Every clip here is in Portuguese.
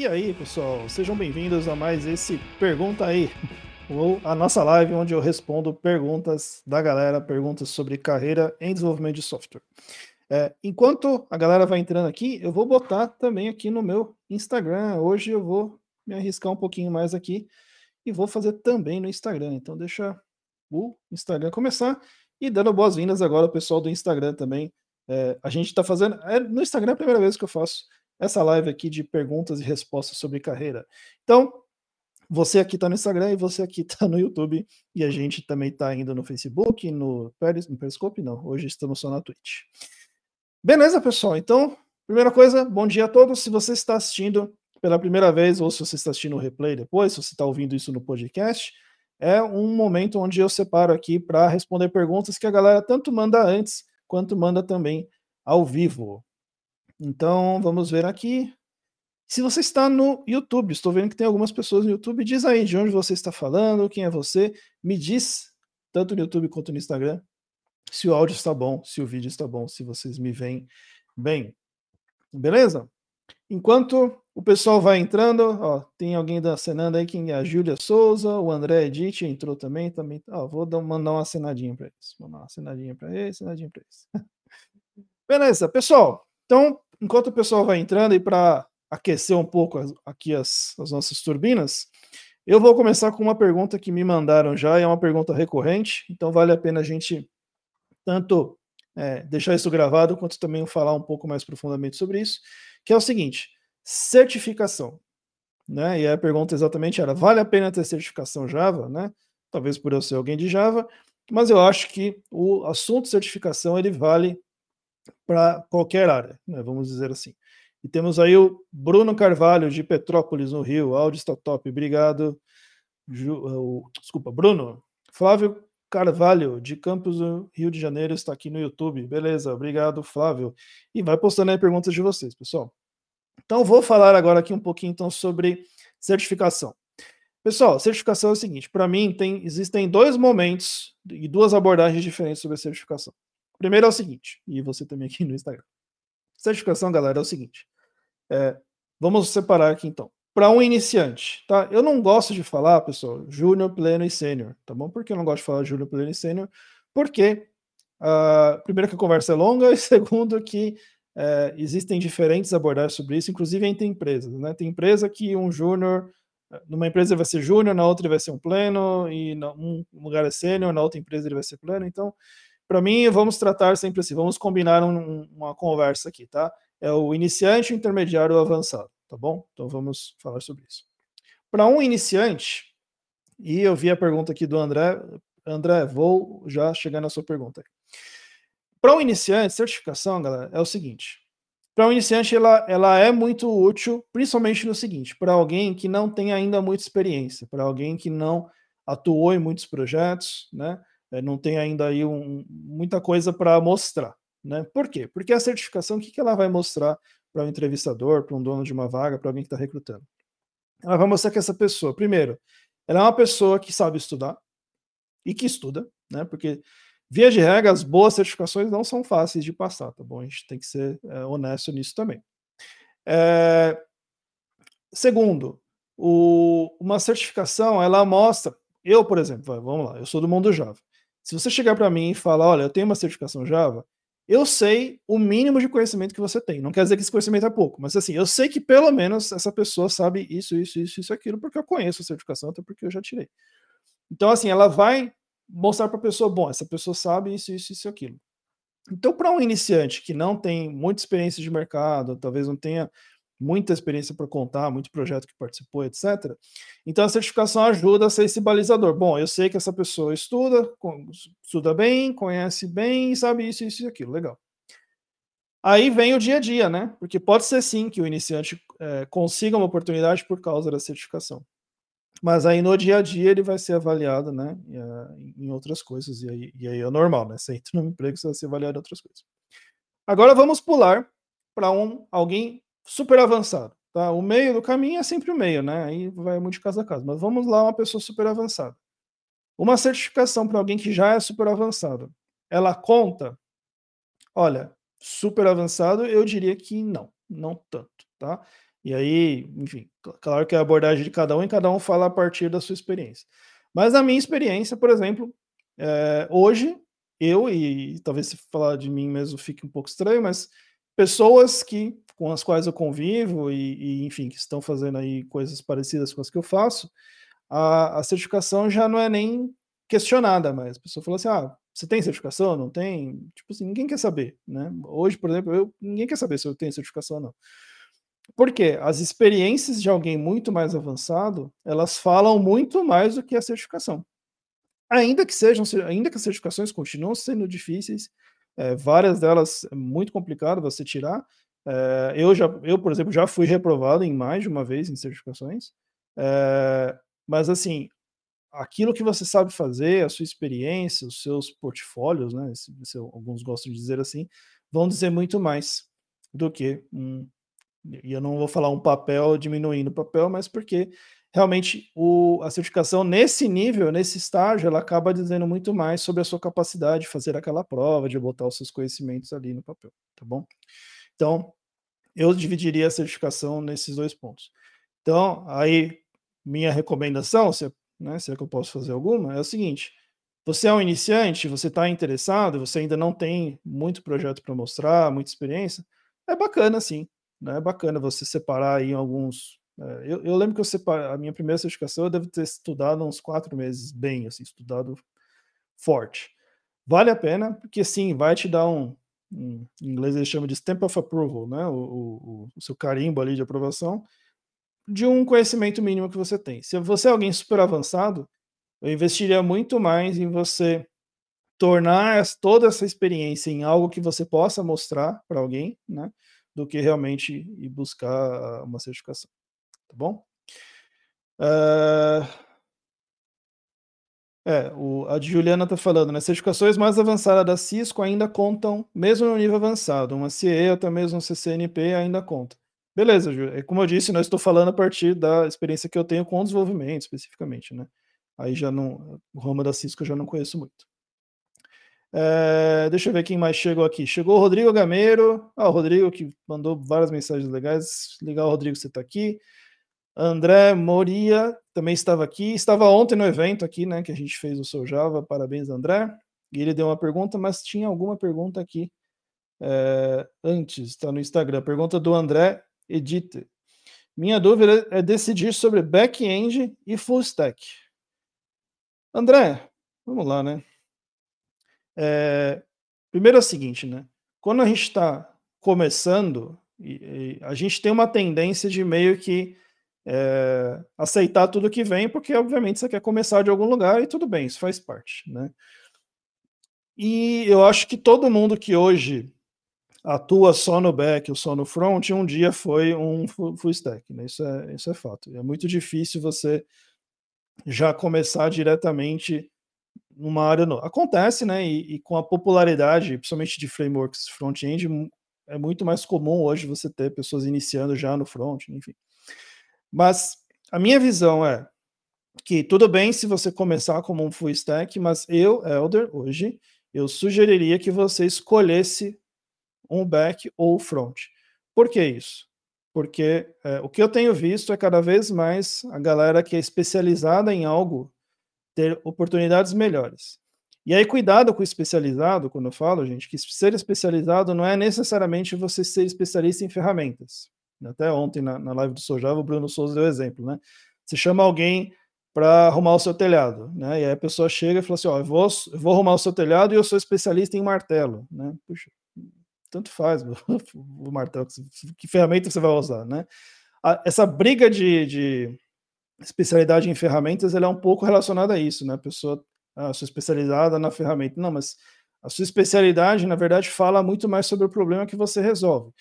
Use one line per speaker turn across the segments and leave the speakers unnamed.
E aí, pessoal, sejam bem-vindos a mais esse Pergunta aí, ou a nossa live onde eu respondo perguntas da galera, perguntas sobre carreira em desenvolvimento de software. É, enquanto a galera vai entrando aqui, eu vou botar também aqui no meu Instagram. Hoje eu vou me arriscar um pouquinho mais aqui e vou fazer também no Instagram. Então deixa o Instagram começar e dando boas-vindas agora ao pessoal do Instagram também. É, a gente está fazendo. É, no Instagram é a primeira vez que eu faço essa live aqui de perguntas e respostas sobre carreira. Então, você aqui está no Instagram e você aqui está no YouTube. E a gente também está indo no Facebook, no, Peris, no Periscope, não. Hoje estamos só na Twitch. Beleza, pessoal? Então, primeira coisa, bom dia a todos. Se você está assistindo pela primeira vez ou se você está assistindo o replay depois, se você está ouvindo isso no podcast, é um momento onde eu separo aqui para responder perguntas que a galera tanto manda antes quanto manda também ao vivo. Então, vamos ver aqui. Se você está no YouTube, estou vendo que tem algumas pessoas no YouTube, diz aí de onde você está falando, quem é você, me diz, tanto no YouTube quanto no Instagram, se o áudio está bom, se o vídeo está bom, se vocês me veem bem. Beleza? Enquanto o pessoal vai entrando, ó, tem alguém da cenando aí, quem é a Júlia Souza, o André Edith entrou também, também. Ó, vou dar, mandar uma cenadinha para eles. Mandar uma cenadinha para eles, cenadinha para eles. Beleza, pessoal. Então, enquanto o pessoal vai entrando e para aquecer um pouco aqui as, as nossas turbinas, eu vou começar com uma pergunta que me mandaram já, e é uma pergunta recorrente, então vale a pena a gente tanto é, deixar isso gravado, quanto também falar um pouco mais profundamente sobre isso, que é o seguinte: certificação. Né? E a pergunta exatamente era: vale a pena ter certificação Java? Né? Talvez por eu ser alguém de Java, mas eu acho que o assunto certificação ele vale para qualquer área, né? vamos dizer assim. E temos aí o Bruno Carvalho, de Petrópolis, no Rio. Áudio está top, obrigado. Ju, uh, desculpa, Bruno. Flávio Carvalho, de Campos do Rio de Janeiro, está aqui no YouTube. Beleza, obrigado, Flávio. E vai postando aí perguntas de vocês, pessoal. Então, vou falar agora aqui um pouquinho então sobre certificação. Pessoal, certificação é o seguinte: para mim, tem, existem dois momentos e duas abordagens diferentes sobre a certificação. Primeiro é o seguinte, e você também aqui no Instagram. Certificação, galera, é o seguinte. É, vamos separar aqui então. Para um iniciante, tá? Eu não gosto de falar, pessoal, júnior, pleno e sênior, tá bom? Por que eu não gosto de falar júnior, pleno e sênior? Porque, uh, primeiro, que a conversa é longa, e segundo, que uh, existem diferentes abordagens sobre isso, inclusive entre empresas, né? Tem empresa que um júnior, numa empresa vai ser júnior, na outra vai ser um pleno, e num lugar é sênior, na outra empresa ele vai ser pleno, então para mim, vamos tratar sempre assim, vamos combinar um, uma conversa aqui, tá? É o iniciante, o intermediário o avançado, tá bom? Então vamos falar sobre isso. Para um iniciante, e eu vi a pergunta aqui do André, André, vou já chegar na sua pergunta. Para um iniciante, certificação, galera, é o seguinte. Para um iniciante, ela, ela é muito útil, principalmente no seguinte: para alguém que não tem ainda muita experiência, para alguém que não atuou em muitos projetos, né? É, não tem ainda aí um, muita coisa para mostrar. Né? Por quê? Porque a certificação, o que, que ela vai mostrar para um entrevistador, para um dono de uma vaga, para alguém que está recrutando? Ela vai mostrar que essa pessoa, primeiro, ela é uma pessoa que sabe estudar e que estuda, né? Porque, via de regra, as boas certificações não são fáceis de passar, tá bom? A gente tem que ser é, honesto nisso também. É... Segundo, o... uma certificação, ela mostra. Eu, por exemplo, vamos lá, eu sou do mundo Java. Se você chegar para mim e falar, olha, eu tenho uma certificação Java, eu sei o mínimo de conhecimento que você tem. Não quer dizer que esse conhecimento é pouco, mas assim, eu sei que pelo menos essa pessoa sabe isso, isso, isso, isso, aquilo, porque eu conheço a certificação, até porque eu já tirei. Então, assim, ela vai mostrar para a pessoa, bom, essa pessoa sabe isso, isso, isso, aquilo. Então, para um iniciante que não tem muita experiência de mercado, talvez não tenha muita experiência para contar, muito projeto que participou, etc. Então a certificação ajuda a ser esse balizador. Bom, eu sei que essa pessoa estuda, estuda bem, conhece bem, sabe isso, isso e aquilo. Legal. Aí vem o dia a dia, né? Porque pode ser sim que o iniciante é, consiga uma oportunidade por causa da certificação. Mas aí no dia a dia ele vai ser avaliado, né? Em outras coisas. E aí, e aí é normal, né? Você entra no emprego, você vai ser avaliado em outras coisas. Agora vamos pular para um alguém super avançado. Tá? O meio do caminho é sempre o meio, né? Aí vai muito de casa a casa. Mas vamos lá, uma pessoa super avançada. Uma certificação para alguém que já é super avançado, ela conta? Olha, super avançado, eu diria que não, não tanto, tá? E aí, enfim, claro que a abordagem de cada um e cada um fala a partir da sua experiência. Mas a minha experiência, por exemplo, é, hoje, eu, e talvez se falar de mim mesmo fique um pouco estranho, mas pessoas que com as quais eu convivo e, e enfim, que estão fazendo aí coisas parecidas com as que eu faço, a, a certificação já não é nem questionada mais. A pessoa fala assim: ah, você tem certificação? Não tem? Tipo assim, ninguém quer saber, né? Hoje, por exemplo, eu, ninguém quer saber se eu tenho certificação ou não. Porque as experiências de alguém muito mais avançado, elas falam muito mais do que a certificação. Ainda que sejam, ainda que as certificações continuam sendo difíceis, é, várias delas é muito complicado você tirar. É, eu já, eu por exemplo, já fui reprovado em mais de uma vez em certificações. É, mas assim, aquilo que você sabe fazer, a sua experiência, os seus portfólios, né? Se, se alguns gostam de dizer assim, vão dizer muito mais do que um, e eu não vou falar um papel diminuindo o papel, mas porque realmente o, a certificação nesse nível, nesse estágio, ela acaba dizendo muito mais sobre a sua capacidade de fazer aquela prova, de botar os seus conhecimentos ali no papel, tá bom? Então, eu dividiria a certificação nesses dois pontos. Então, aí, minha recomendação, se, né, é que eu posso fazer alguma, é o seguinte: você é um iniciante, você está interessado, você ainda não tem muito projeto para mostrar, muita experiência, é bacana sim né, é bacana você separar aí alguns. É, eu, eu, lembro que eu separei, a minha primeira certificação eu devo ter estudado uns quatro meses bem, assim, estudado forte. Vale a pena, porque sim, vai te dar um em inglês eles chamam de stamp of approval, né, o, o, o seu carimbo ali de aprovação, de um conhecimento mínimo que você tem. Se você é alguém super avançado, eu investiria muito mais em você tornar toda essa experiência em algo que você possa mostrar para alguém, né? do que realmente ir buscar uma certificação. Tá bom? Uh, é, o, a Juliana está falando, né? Certificações mais avançadas da Cisco ainda contam, mesmo no nível avançado. Uma CE, até mesmo um CCNP ainda conta. Beleza, Ju. É como eu disse, não estou falando a partir da experiência que eu tenho com desenvolvimento, especificamente, né? Aí já não. O ramo da Cisco eu já não conheço muito. É, deixa eu ver quem mais chegou aqui. Chegou o Rodrigo Gameiro. Ah, o Rodrigo que mandou várias mensagens legais. Legal, Rodrigo, você está aqui. André Moria também estava aqui. Estava ontem no evento aqui, né? Que a gente fez o seu Java. Parabéns, André. E ele deu uma pergunta, mas tinha alguma pergunta aqui é, antes, está no Instagram. Pergunta do André Edite. Minha dúvida é decidir sobre back-end e full stack. André, vamos lá, né? É, primeiro é o seguinte, né? Quando a gente está começando, a gente tem uma tendência de meio que é, aceitar tudo que vem, porque obviamente você quer começar de algum lugar e tudo bem, isso faz parte, né? E eu acho que todo mundo que hoje atua só no back ou só no front, um dia foi um full stack, né? Isso é, isso é fato. É muito difícil você já começar diretamente numa área nova. Acontece, né? E, e, com a popularidade, principalmente de frameworks front-end, é muito mais comum hoje você ter pessoas iniciando já no front, enfim. Mas a minha visão é que tudo bem se você começar como um full stack, mas eu, Elder, hoje, eu sugeriria que você escolhesse um back ou front. Por que isso? Porque é, o que eu tenho visto é cada vez mais a galera que é especializada em algo ter oportunidades melhores. E aí, cuidado com o especializado, quando eu falo, gente, que ser especializado não é necessariamente você ser especialista em ferramentas. Até ontem, na, na live do Sojava, o Bruno Souza deu exemplo, né? Você chama alguém para arrumar o seu telhado, né? E aí a pessoa chega e fala assim, ó, eu vou, eu vou arrumar o seu telhado e eu sou especialista em martelo, né? Puxa, tanto faz o martelo, que ferramenta você vai usar, né? Essa briga de, de especialidade em ferramentas ela é um pouco relacionada a isso, né? A pessoa, ah, sou especializada na ferramenta. Não, mas a sua especialidade, na verdade, fala muito mais sobre o problema que você resolve.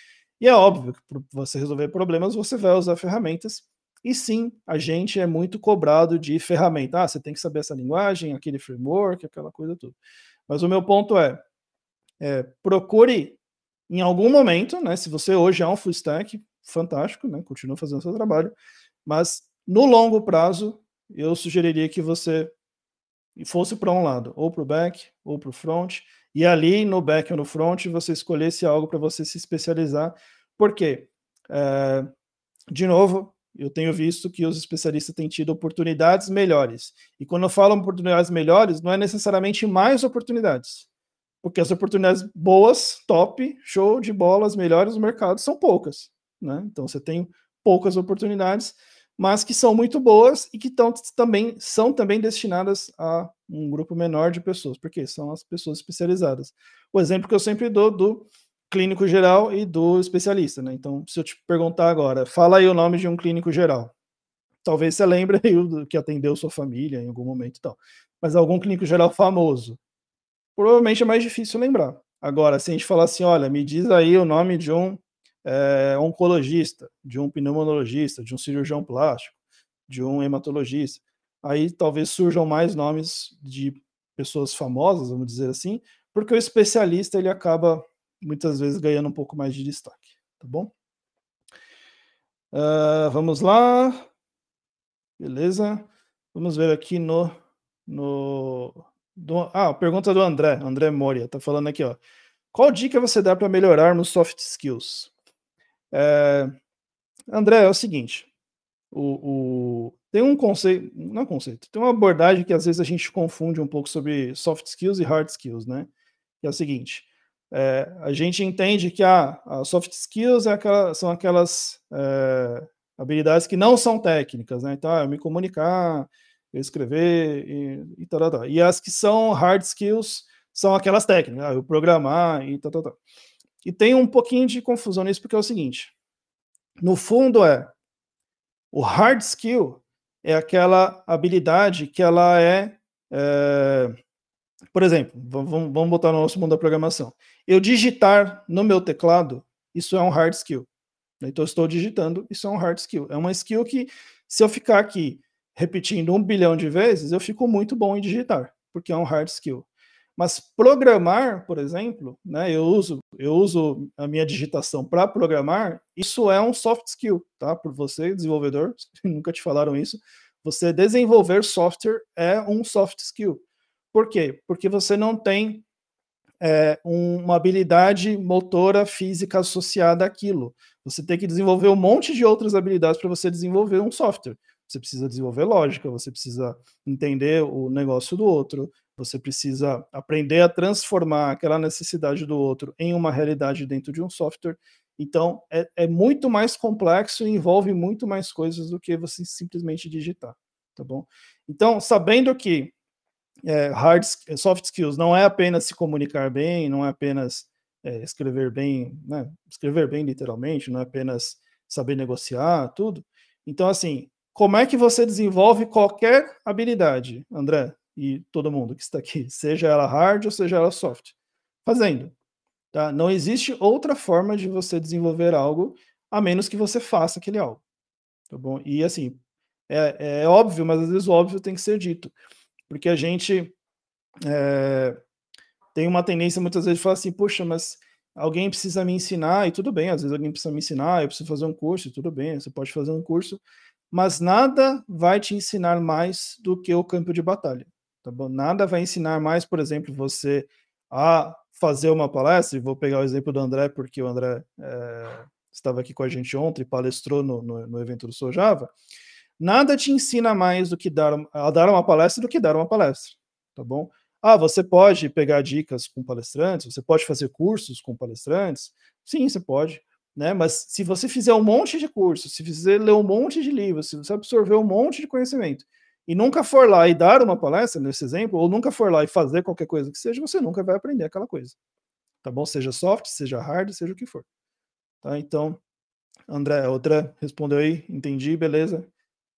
E é óbvio que para você resolver problemas, você vai usar ferramentas. E sim, a gente é muito cobrado de ferramenta. Ah, você tem que saber essa linguagem, aquele framework, aquela coisa tudo. Mas o meu ponto é, é procure em algum momento, né? Se você hoje é um full stack, fantástico, né? Continua fazendo seu trabalho, mas no longo prazo, eu sugeriria que você fosse para um lado, ou para o back, ou para o front, e ali no back ou no front você escolhesse algo para você se especializar. Por quê? É, de novo, eu tenho visto que os especialistas têm tido oportunidades melhores. E quando eu falo oportunidades melhores, não é necessariamente mais oportunidades. Porque as oportunidades boas, top, show de bolas, melhores no mercado são poucas. Né? Então você tem poucas oportunidades, mas que são muito boas e que tão, também são também destinadas a um grupo menor de pessoas, porque são as pessoas especializadas. O exemplo que eu sempre dou do clínico geral e do especialista, né? Então, se eu te perguntar agora, fala aí o nome de um clínico geral. Talvez você lembre aí que atendeu sua família em algum momento e tal. Mas algum clínico geral famoso. Provavelmente é mais difícil lembrar. Agora, se a gente falar assim, olha, me diz aí o nome de um é, oncologista, de um pneumologista, de um cirurgião plástico, de um hematologista, aí talvez surjam mais nomes de pessoas famosas, vamos dizer assim, porque o especialista ele acaba muitas vezes ganhando um pouco mais de destaque, tá bom? Uh, vamos lá. Beleza. Vamos ver aqui no. no do, ah, pergunta do André, André Moria, tá falando aqui, ó. Qual dica você dá para melhorar nos soft skills? É, André, é o seguinte: o, o, tem um conceito, não é conceito, tem uma abordagem que às vezes a gente confunde um pouco sobre soft skills e hard skills, né? Que é o seguinte: é, a gente entende que a, a soft skills é aquela, são aquelas é, habilidades que não são técnicas, né? Então, ah, eu me comunicar, eu escrever e, e tal, tal, tal. E as que são hard skills são aquelas técnicas, ah, eu programar e tal, tal, tal. E tem um pouquinho de confusão nisso, porque é o seguinte: no fundo é o hard skill é aquela habilidade que ela é, é por exemplo, vamos, vamos botar no nosso mundo da programação. Eu digitar no meu teclado, isso é um hard skill. Então, eu estou digitando, isso é um hard skill. É uma skill que, se eu ficar aqui repetindo um bilhão de vezes, eu fico muito bom em digitar, porque é um hard skill. Mas programar, por exemplo, né, eu uso eu uso a minha digitação para programar, isso é um soft skill, tá? Por você, desenvolvedor, nunca te falaram isso, você desenvolver software é um soft skill. Por quê? Porque você não tem é, uma habilidade motora física associada àquilo. Você tem que desenvolver um monte de outras habilidades para você desenvolver um software. Você precisa desenvolver lógica, você precisa entender o negócio do outro, você precisa aprender a transformar aquela necessidade do outro em uma realidade dentro de um software. Então, é, é muito mais complexo e envolve muito mais coisas do que você simplesmente digitar, tá bom? Então, sabendo que é, hard soft skills não é apenas se comunicar bem, não é apenas é, escrever bem, né? escrever bem literalmente, não é apenas saber negociar, tudo. Então, assim, como é que você desenvolve qualquer habilidade, André e todo mundo que está aqui, seja ela hard ou seja ela soft? Fazendo. Tá? Não existe outra forma de você desenvolver algo a menos que você faça aquele algo. Tá bom? E assim, é, é óbvio, mas às vezes o óbvio tem que ser dito porque a gente é, tem uma tendência muitas vezes de falar assim, poxa, mas alguém precisa me ensinar, e tudo bem, às vezes alguém precisa me ensinar, eu preciso fazer um curso, e tudo bem, você pode fazer um curso, mas nada vai te ensinar mais do que o campo de batalha, tá bom? Nada vai ensinar mais, por exemplo, você a fazer uma palestra, vou pegar o exemplo do André, porque o André é, estava aqui com a gente ontem, palestrou no, no, no evento do Sojava, Nada te ensina mais do que dar, a dar uma palestra do que dar uma palestra, tá bom? Ah, você pode pegar dicas com palestrantes, você pode fazer cursos com palestrantes? Sim, você pode, né? Mas se você fizer um monte de cursos, se fizer ler um monte de livros, se você absorver um monte de conhecimento e nunca for lá e dar uma palestra, nesse exemplo, ou nunca for lá e fazer qualquer coisa que seja, você nunca vai aprender aquela coisa. Tá bom? Seja soft, seja hard, seja o que for. Tá? Então, André, outra respondeu aí, entendi, beleza.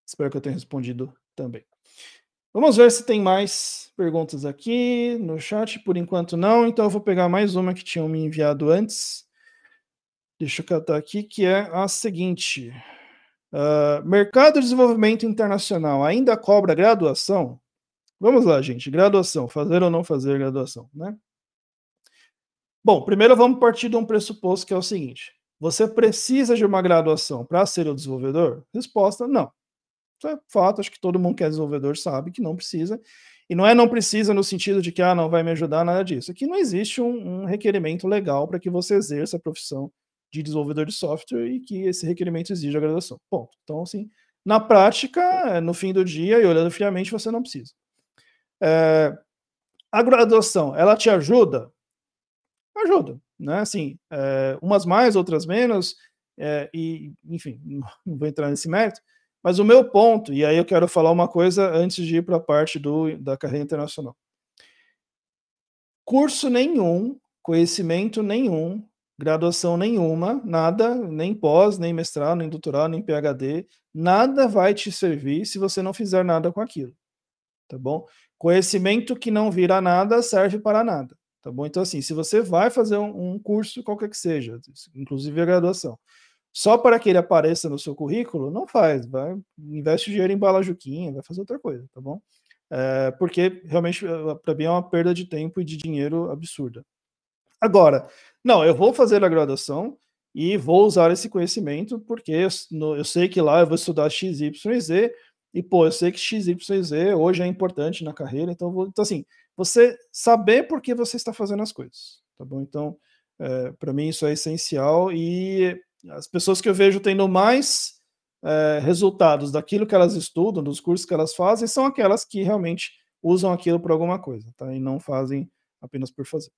Espero que eu tenha respondido também. Vamos ver se tem mais perguntas aqui no chat. Por enquanto, não. Então, eu vou pegar mais uma que tinham me enviado antes. Deixa eu catar aqui, que é a seguinte: uh, Mercado de Desenvolvimento Internacional ainda cobra graduação? Vamos lá, gente. Graduação, fazer ou não fazer graduação, né? Bom, primeiro vamos partir de um pressuposto que é o seguinte: você precisa de uma graduação para ser o desenvolvedor? Resposta: não. Isso é fato, acho que todo mundo que é desenvolvedor sabe que não precisa. E não é não precisa no sentido de que ah, não vai me ajudar, nada disso. Aqui não existe um, um requerimento legal para que você exerça a profissão de desenvolvedor de software e que esse requerimento exige a graduação. Ponto. Então, assim, na prática, no fim do dia e olhando friamente, você não precisa. É, a graduação, ela te ajuda? Ajuda, né? Assim, é, umas mais, outras menos, é, e, enfim, não vou entrar nesse mérito, mas o meu ponto, e aí eu quero falar uma coisa antes de ir para a parte do, da carreira internacional. Curso nenhum, conhecimento nenhum, graduação nenhuma, nada, nem pós, nem mestrado, nem doutorado, nem PhD, nada vai te servir se você não fizer nada com aquilo. Tá bom? Conhecimento que não vira nada serve para nada. Tá bom? Então, assim, se você vai fazer um, um curso, qualquer que seja, inclusive a graduação, só para que ele apareça no seu currículo, não faz. Vai, investe dinheiro em bala juquinha, vai fazer outra coisa, tá bom? É, porque realmente, para mim, é uma perda de tempo e de dinheiro absurda. Agora, não, eu vou fazer a graduação e vou usar esse conhecimento porque eu, eu sei que lá eu vou estudar X, Y e Z, e pô, eu sei que X, Y e Z hoje é importante na carreira, então, vou, então assim, você saber por que você está fazendo as coisas, tá bom? Então, é, para mim isso é essencial e as pessoas que eu vejo tendo mais é, resultados daquilo que elas estudam, dos cursos que elas fazem, são aquelas que realmente usam aquilo por alguma coisa, tá? E não fazem apenas por fazer.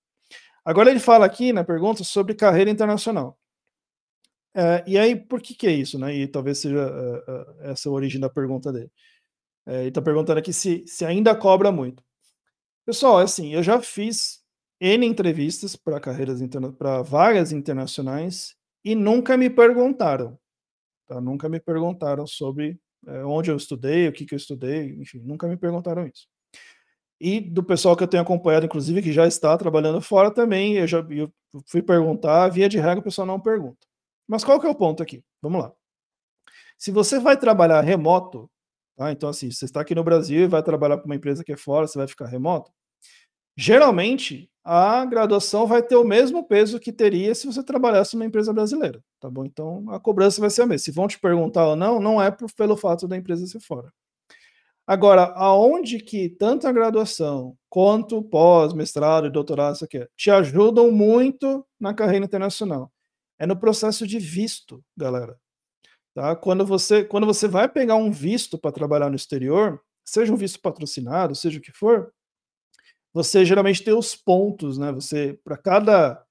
Agora ele fala aqui na pergunta sobre carreira internacional. É, e aí, por que, que é isso? Né? E talvez seja uh, uh, essa a origem da pergunta dele. É, ele está perguntando aqui se, se ainda cobra muito. Pessoal, é assim, eu já fiz N entrevistas para carreiras para vagas internacionais e nunca me perguntaram. Tá? Nunca me perguntaram sobre é, onde eu estudei, o que, que eu estudei, enfim, nunca me perguntaram isso. E do pessoal que eu tenho acompanhado, inclusive, que já está trabalhando fora também, eu já eu fui perguntar, via de regra o pessoal não pergunta. Mas qual que é o ponto aqui? Vamos lá. Se você vai trabalhar remoto, tá? então assim, você está aqui no Brasil e vai trabalhar para uma empresa que é fora, você vai ficar remoto, geralmente a graduação vai ter o mesmo peso que teria se você trabalhasse numa empresa brasileira, tá bom? Então a cobrança vai ser a mesma. Se vão te perguntar ou não, não é pelo fato da empresa ser fora. Agora, aonde que tanto a graduação quanto pós, mestrado e doutorado, isso aqui, te ajudam muito na carreira internacional? É no processo de visto, galera. Tá? Quando, você, quando você vai pegar um visto para trabalhar no exterior, seja um visto patrocinado, seja o que for, você geralmente tem os pontos, né? Você, para cada,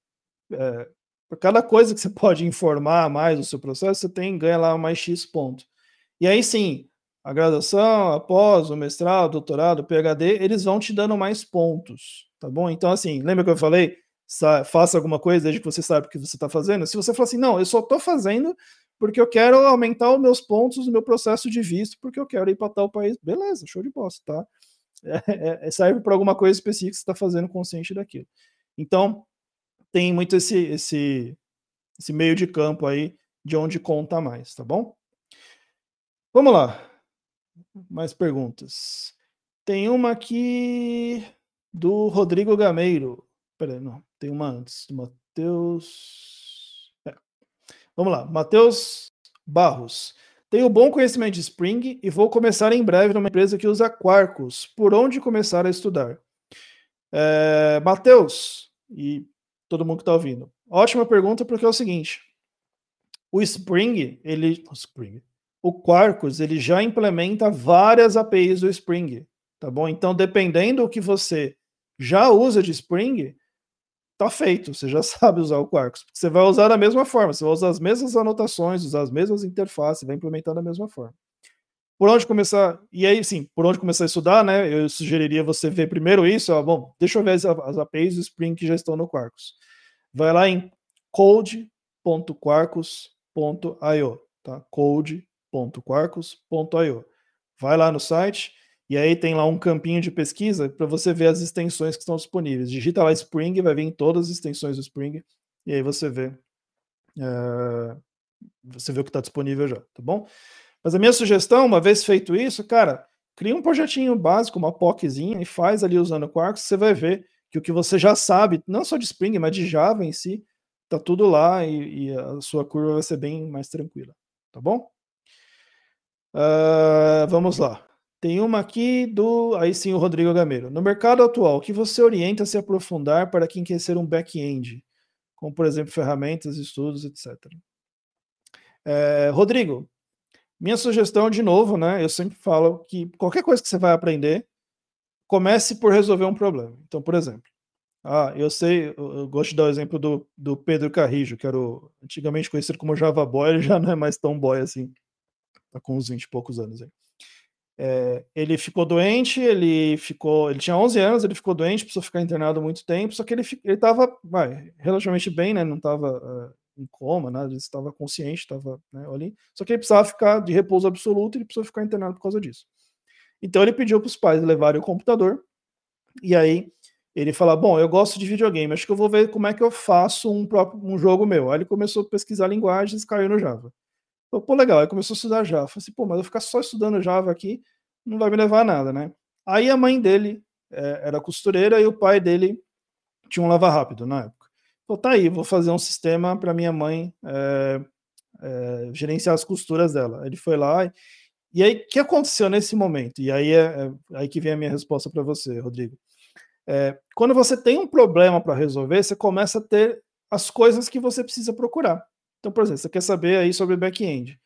é, para cada coisa que você pode informar mais do seu processo, você tem ganha lá mais X pontos. E aí sim, a graduação, após o mestrado, doutorado, PhD, eles vão te dando mais pontos, tá bom? Então, assim, lembra que eu falei? Faça alguma coisa desde que você sabe o que você está fazendo. Se você falar assim, não, eu só estou fazendo porque eu quero aumentar os meus pontos no meu processo de visto, porque eu quero ir para tal país, beleza, show de bola, tá? É, é, serve para alguma coisa específica que você está fazendo consciente daquilo. Então, tem muito esse, esse, esse meio de campo aí de onde conta mais, tá bom? Vamos lá mais perguntas. Tem uma aqui do Rodrigo Gameiro. Peraí, não, tem uma antes, do Matheus. É. Vamos lá, Matheus Barros. Tenho bom conhecimento de Spring e vou começar em breve numa empresa que usa Quarkus. Por onde começar a estudar? É, Matheus, e todo mundo que está ouvindo. Ótima pergunta, porque é o seguinte: o Spring, ele. O Spring o Quarkus ele já implementa várias APIs do Spring, tá bom? Então, dependendo do que você já usa de Spring, tá feito, você já sabe usar o Quarkus. Você vai usar da mesma forma, você vai usar as mesmas anotações, usar as mesmas interfaces, vai implementar da mesma forma. Por onde começar? E aí, sim, por onde começar a estudar, né? Eu sugeriria você ver primeiro isso, ó, bom, deixa eu ver as, as APIs do Spring que já estão no Quarkus. Vai lá em code.quarkus.io, tá? Code www.quarkus.io. Vai lá no site e aí tem lá um campinho de pesquisa para você ver as extensões que estão disponíveis. Digita lá Spring, vai vir todas as extensões do Spring e aí você vê uh, você vê o que está disponível já, tá bom? Mas a minha sugestão, uma vez feito isso, cara, cria um projetinho básico, uma POCzinha e faz ali usando o Quarkus, você vai ver que o que você já sabe, não só de Spring, mas de Java em si, tá tudo lá e, e a sua curva vai ser bem mais tranquila, tá bom? Uh, vamos lá. Tem uma aqui do. Aí sim, o Rodrigo Gameiro. No mercado atual, o que você orienta a se aprofundar para quem quer ser um back-end? como por exemplo ferramentas, estudos, etc. É, Rodrigo, minha sugestão de novo, né? Eu sempre falo que qualquer coisa que você vai aprender, comece por resolver um problema. Então, por exemplo, ah, eu sei, eu gosto de dar o exemplo do, do Pedro Carrijo, que era o, antigamente conhecido como Java Boy, ele já não é mais tão boy assim, tá com uns 20 e poucos anos aí. É, ele ficou doente, ele ficou, ele tinha 11 anos, ele ficou doente, precisou ficar internado muito tempo, só que ele ele estava relativamente bem, né? Não estava uh, em coma, nada, ele estava consciente, estava né, ali. Só que ele precisava ficar de repouso absoluto, ele precisou ficar internado por causa disso. Então ele pediu para os pais levarem o computador e aí ele fala: bom, eu gosto de videogame, acho que eu vou ver como é que eu faço um próprio um jogo meu. Aí ele começou a pesquisar linguagens, caiu no Java. Falei, pô, legal. Aí começou a estudar Java. Falei assim, pô, mas eu ficar só estudando Java aqui não vai me levar a nada, né? Aí a mãe dele é, era costureira e o pai dele tinha um lava rápido na época. Falei, tá aí, vou fazer um sistema para minha mãe é, é, gerenciar as costuras dela. Ele foi lá e, e aí, o que aconteceu nesse momento? E aí é, é aí que vem a minha resposta para você, Rodrigo. É, quando você tem um problema para resolver, você começa a ter as coisas que você precisa procurar. Então, por exemplo, você quer saber aí sobre back-end.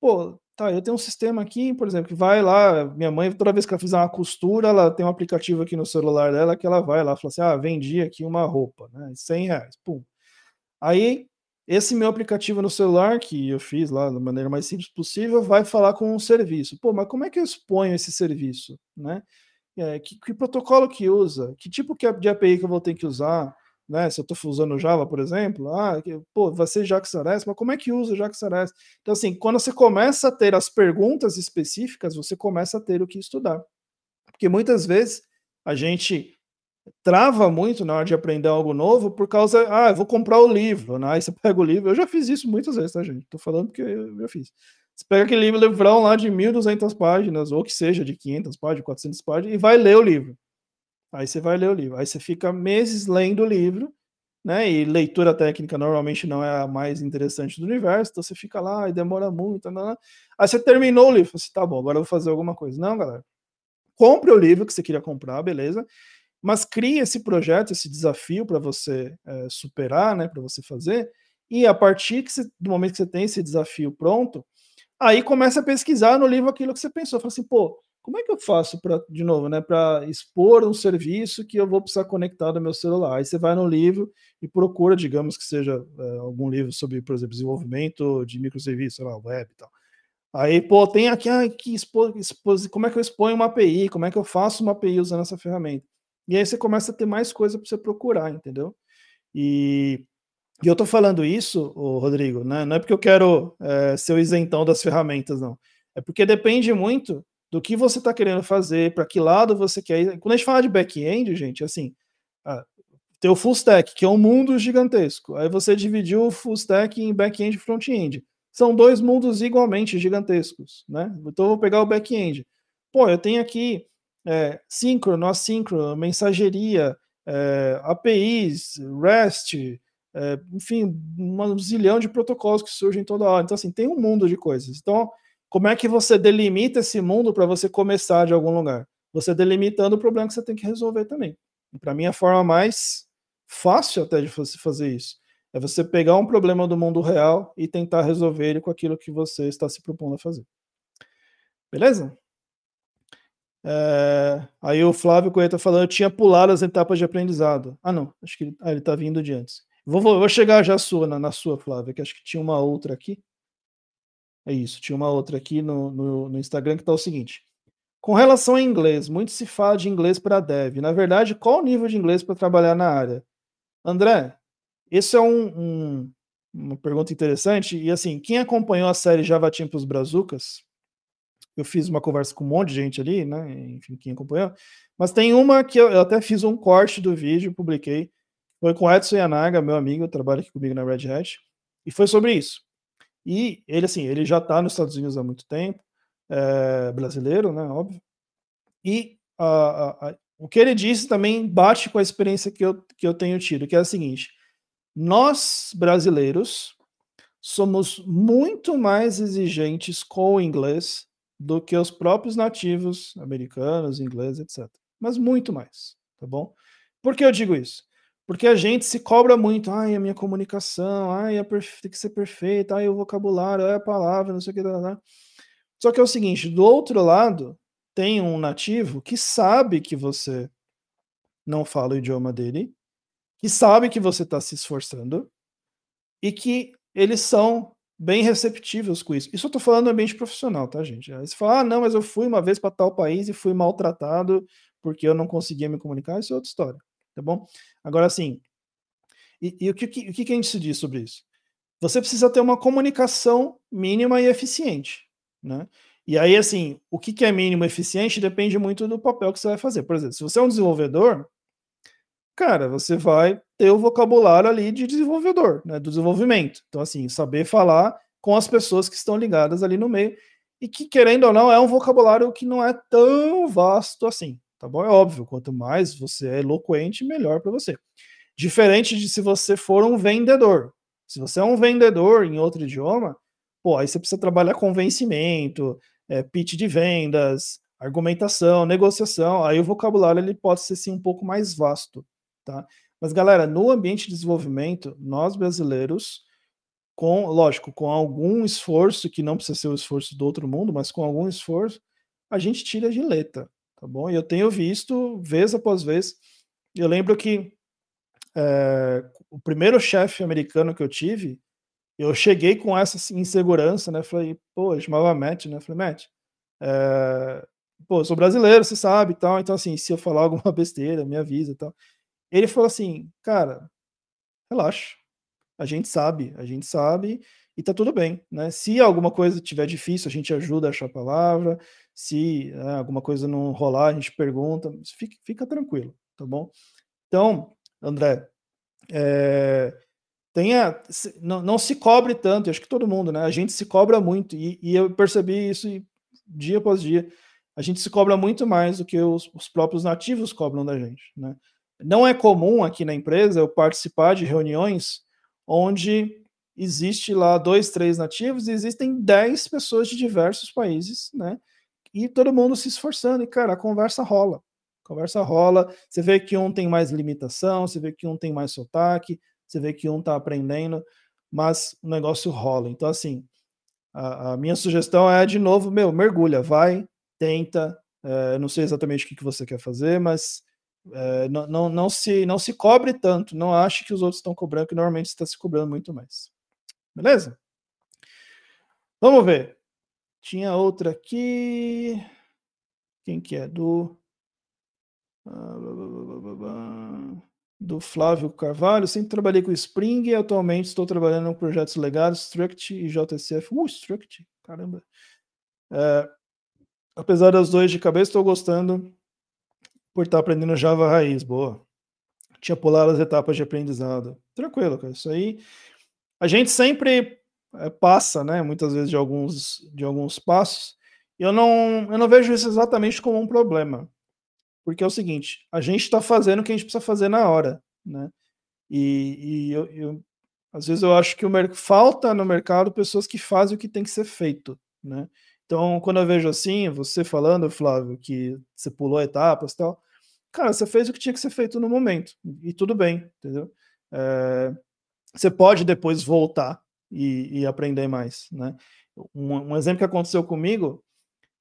Pô, tá, eu tenho um sistema aqui, por exemplo, que vai lá, minha mãe, toda vez que ela fizer uma costura, ela tem um aplicativo aqui no celular dela que ela vai lá, fala assim, ah, vendi aqui uma roupa, né, 100 reais, pum. Aí, esse meu aplicativo no celular, que eu fiz lá da maneira mais simples possível, vai falar com um serviço. Pô, mas como é que eu exponho esse serviço, né? É, que, que protocolo que usa? Que tipo de API que eu vou ter que usar? Né? Se eu estou usando Java, por exemplo, ah, pô, vai ser JAX-RS, mas como é que usa JAX-RS? Então, assim, quando você começa a ter as perguntas específicas, você começa a ter o que estudar. Porque muitas vezes a gente trava muito na hora de aprender algo novo por causa, ah, eu vou comprar o livro, né? Aí você pega o livro, eu já fiz isso muitas vezes, tá, gente? Tô falando porque eu já fiz. Você pega aquele livro livrão lá de 1.200 páginas, ou que seja, de 500 páginas, 400 páginas, e vai ler o livro. Aí você vai ler o livro. Aí você fica meses lendo o livro, né? E leitura técnica normalmente não é a mais interessante do universo, então você fica lá e demora muito. Não, não. Aí você terminou o livro, você tá bom, agora eu vou fazer alguma coisa. Não, galera. Compre o livro que você queria comprar, beleza? Mas crie esse projeto, esse desafio para você é, superar, né? Para você fazer. E a partir você, do momento que você tem esse desafio pronto, aí começa a pesquisar no livro aquilo que você pensou. Fala assim, pô, como é que eu faço para, de novo, né, para expor um serviço que eu vou precisar conectar no meu celular? Aí você vai no livro e procura, digamos que seja é, algum livro sobre, por exemplo, desenvolvimento de microserviços, sei lá, web e tal. Aí, pô, tem aqui, ah, que expo, como é que eu exponho uma API? Como é que eu faço uma API usando essa ferramenta? E aí você começa a ter mais coisa para você procurar, entendeu? E, e eu tô falando isso, Rodrigo, né, não é porque eu quero é, ser o isentão das ferramentas, não. É porque depende muito do que você está querendo fazer, para que lado você quer ir. Quando a gente fala de back-end, gente, assim, tem o full stack, que é um mundo gigantesco. Aí você dividiu o full stack em back-end e front-end. São dois mundos igualmente gigantescos, né? Então eu vou pegar o back-end. Pô, eu tenho aqui é, síncrono, assíncrono, mensageria, é, APIs, REST, é, enfim, um zilhão de protocolos que surgem toda hora. Então, assim, tem um mundo de coisas. Então, como é que você delimita esse mundo para você começar de algum lugar? Você delimitando o problema que você tem que resolver também. Para mim, a forma mais fácil até de você fazer isso é você pegar um problema do mundo real e tentar resolver ele com aquilo que você está se propondo a fazer. Beleza? É, aí o Flávio Coelho está falando, eu tinha pulado as etapas de aprendizado. Ah, não, acho que ele ah, está vindo de antes. Vou, vou, chegar já sua, na, na sua, Flávia, que acho que tinha uma outra aqui. É isso. Tinha uma outra aqui no, no, no Instagram que está o seguinte. Com relação a inglês, muito se fala de inglês para dev. Na verdade, qual o nível de inglês para trabalhar na área? André, esse é um, um, uma pergunta interessante. E assim, quem acompanhou a série Java Team para os Brazucas, eu fiz uma conversa com um monte de gente ali, né? Enfim, quem acompanhou. Mas tem uma que eu, eu até fiz um corte do vídeo, publiquei. Foi com Edson Yanaga, meu amigo, trabalha aqui comigo na Red Hat. E foi sobre isso. E ele, assim, ele já está nos Estados Unidos há muito tempo, é, brasileiro, né, óbvio. E a, a, a, o que ele disse também bate com a experiência que eu, que eu tenho tido, que é a seguinte: nós, brasileiros, somos muito mais exigentes com o inglês do que os próprios nativos americanos, ingleses, etc. Mas muito mais, tá bom? Por que eu digo isso? Porque a gente se cobra muito, ai, a minha comunicação, ai, perfe... tem que ser perfeita, ai, o vocabulário, ai, a palavra, não sei o que, lá. Só que é o seguinte, do outro lado, tem um nativo que sabe que você não fala o idioma dele, que sabe que você está se esforçando e que eles são bem receptivos com isso. Isso eu tô falando no ambiente profissional, tá, gente? Aí você fala, ah, não, mas eu fui uma vez para tal país e fui maltratado porque eu não conseguia me comunicar, isso é outra história, tá bom? Agora, assim, e, e o, que, o que a gente se diz sobre isso? Você precisa ter uma comunicação mínima e eficiente, né? E aí, assim, o que, que é mínimo e eficiente depende muito do papel que você vai fazer. Por exemplo, se você é um desenvolvedor, cara, você vai ter o vocabulário ali de desenvolvedor, né, do desenvolvimento. Então, assim, saber falar com as pessoas que estão ligadas ali no meio e que, querendo ou não, é um vocabulário que não é tão vasto assim, tá bom? É óbvio, quanto mais você é eloquente, melhor para você. Diferente de se você for um vendedor. Se você é um vendedor em outro idioma, pô, aí você precisa trabalhar convencimento, é, pitch de vendas, argumentação, negociação, aí o vocabulário ele pode ser sim um pouco mais vasto, tá? Mas galera, no ambiente de desenvolvimento, nós brasileiros, com, lógico, com algum esforço, que não precisa ser o esforço do outro mundo, mas com algum esforço, a gente tira de letra, tá bom? E eu tenho visto, vez após vez, eu lembro que é, o primeiro chefe americano que eu tive, eu cheguei com essa insegurança, né? Falei, pô, eu chamava Matt, né? Falei, Matt, é, pô, eu sou brasileiro, você sabe e tal, então assim, se eu falar alguma besteira, me avisa e tal. Ele falou assim, cara, relaxa, a gente sabe, a gente sabe e tá tudo bem, né? Se alguma coisa tiver difícil, a gente ajuda a achar a palavra, se né, alguma coisa não rolar, a gente pergunta, fica, fica tranquilo, tá bom? Então, André, é, tenha, não, não, se cobre tanto, acho que todo mundo, né? A gente se cobra muito, e, e, eu percebi isso dia após dia. A gente se cobra muito mais do que os, os próprios nativos cobram da gente, né? Não é comum aqui na empresa eu participar de reuniões onde existe lá dois, três nativos e existem dez pessoas de diversos países, né? E todo mundo se esforçando, e cara, a conversa rola. A conversa rola, você vê que um tem mais limitação, você vê que um tem mais sotaque, você vê que um está aprendendo, mas o negócio rola. Então, assim, a, a, minha sugestão é, de novo, meu, mergulha, vai, tenta. É, não sei exatamente o que, que você quer fazer, mas é, não, não, não, se, não se cobre tanto, não ache que os outros estão cobrando, que normalmente está se cobrando muito mais. Beleza? Vamos ver. Tinha outra aqui. Quem que é? Do. Do Flávio Carvalho. Sempre trabalhei com Spring e atualmente estou trabalhando em projetos legados, Struct e JSF. Uh, Struct, caramba. É, apesar das dois de cabeça, estou gostando por estar aprendendo Java raiz. Boa. Tinha pulado as etapas de aprendizado. Tranquilo, cara. Isso aí. A gente sempre é, passa, né? Muitas vezes de alguns, de alguns passos. Eu não, eu não vejo isso exatamente como um problema. Porque é o seguinte, a gente está fazendo o que a gente precisa fazer na hora, né? E, e eu, eu, às vezes eu acho que o falta no mercado pessoas que fazem o que tem que ser feito, né? Então, quando eu vejo assim, você falando, Flávio, que você pulou etapas e tal, cara, você fez o que tinha que ser feito no momento, e tudo bem, entendeu? É, você pode depois voltar e, e aprender mais, né? Um, um, exemplo que aconteceu comigo,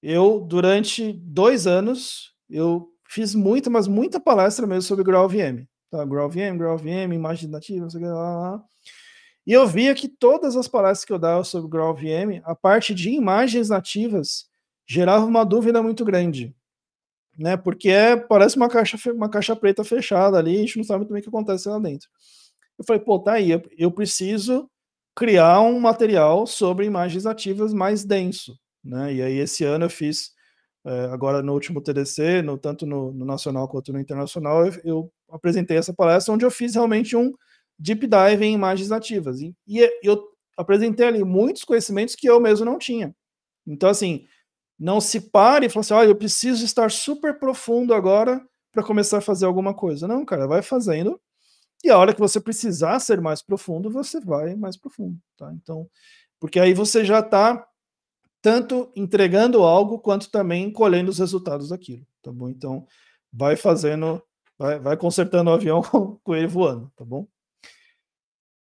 eu, durante dois anos, eu fiz muita, mas muita palestra mesmo sobre GraalVM. Tá? GraalVM, GraalVM, imagem nativa, sei lá, lá. E eu via que todas as palestras que eu dava sobre GraalVM, a parte de imagens nativas gerava uma dúvida muito grande. Né? Porque é, parece uma caixa, uma caixa preta fechada ali, a gente não sabe muito bem o que acontece lá dentro. Eu falei, pô, tá aí, eu preciso criar um material sobre imagens nativas mais denso. Né? E aí, esse ano eu fiz é, agora no último TDC, no, tanto no, no, nacional quanto no internacional, eu, eu, apresentei essa palestra onde eu fiz realmente um deep dive em imagens nativas. E, e eu apresentei ali muitos conhecimentos que eu mesmo não tinha. Então, assim, não se pare e fale assim, olha, eu preciso estar super profundo agora para começar a fazer alguma coisa. Não, cara, vai fazendo. E a hora que você precisar ser mais profundo, você vai mais profundo, tá? Então, porque aí você já está tanto entregando algo quanto também colhendo os resultados daquilo, tá bom? Então, vai fazendo, vai, vai consertando o avião com ele voando, tá bom?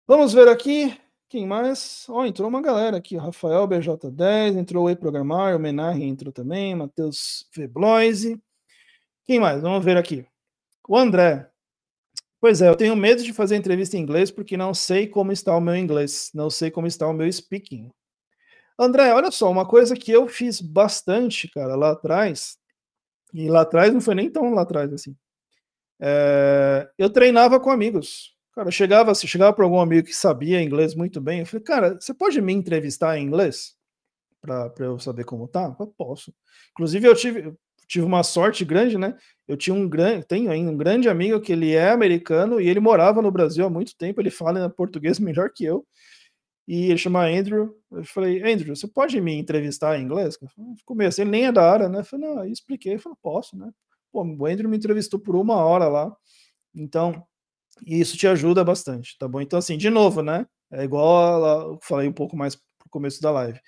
Vamos ver aqui. Quem mais? Ó, oh, entrou uma galera aqui. Rafael BJ10, entrou o E Programar, o Menarre entrou também, Matheus Vebloise. Quem mais? Vamos ver aqui. O André. Pois é, eu tenho medo de fazer entrevista em inglês porque não sei como está o meu inglês, não sei como está o meu speaking. André, olha só, uma coisa que eu fiz bastante, cara, lá atrás, e lá atrás não foi nem tão lá atrás assim. É, eu treinava com amigos. Cara, eu chegava, se chegava para algum amigo que sabia inglês muito bem, eu falei, cara, você pode me entrevistar em inglês? Para eu saber como tá? Eu posso. Inclusive, eu tive, tive uma sorte grande, né? Eu tinha um grande, tenho ainda um grande amigo que ele é americano e ele morava no Brasil há muito tempo, ele fala português melhor que eu. E ele chama Andrew. Eu falei, Andrew, você pode me entrevistar em inglês? Comecei, ele nem é da área, né? Eu falei, não, aí expliquei, eu falei, posso, né? Pô, o Andrew me entrevistou por uma hora lá. Então, isso te ajuda bastante, tá bom? Então, assim, de novo, né? É igual eu falei um pouco mais pro começo da live.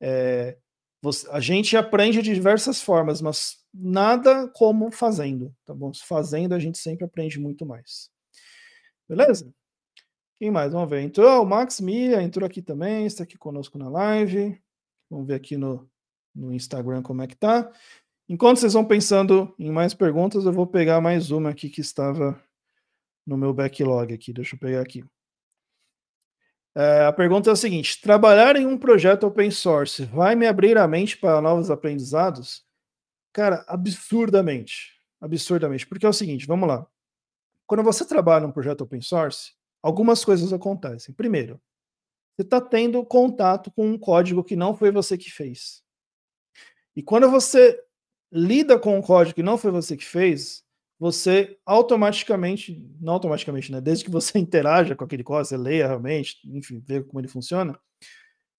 É, você, a gente aprende de diversas formas, mas nada como fazendo, tá bom? Fazendo a gente sempre aprende muito mais. Beleza? Quem mais? Vamos ver. Entrou o Max Mia, entrou aqui também, está aqui conosco na live. Vamos ver aqui no, no Instagram como é que tá. Enquanto vocês vão pensando em mais perguntas, eu vou pegar mais uma aqui que estava no meu backlog aqui. Deixa eu pegar aqui. É, a pergunta é a seguinte: trabalhar em um projeto open source vai me abrir a mente para novos aprendizados? Cara, absurdamente. Absurdamente. Porque é o seguinte, vamos lá. Quando você trabalha num projeto open source, algumas coisas acontecem. Primeiro, você está tendo contato com um código que não foi você que fez. E quando você lida com um código que não foi você que fez, você automaticamente, não automaticamente, né? Desde que você interaja com aquele código, você leia realmente, enfim, vê como ele funciona,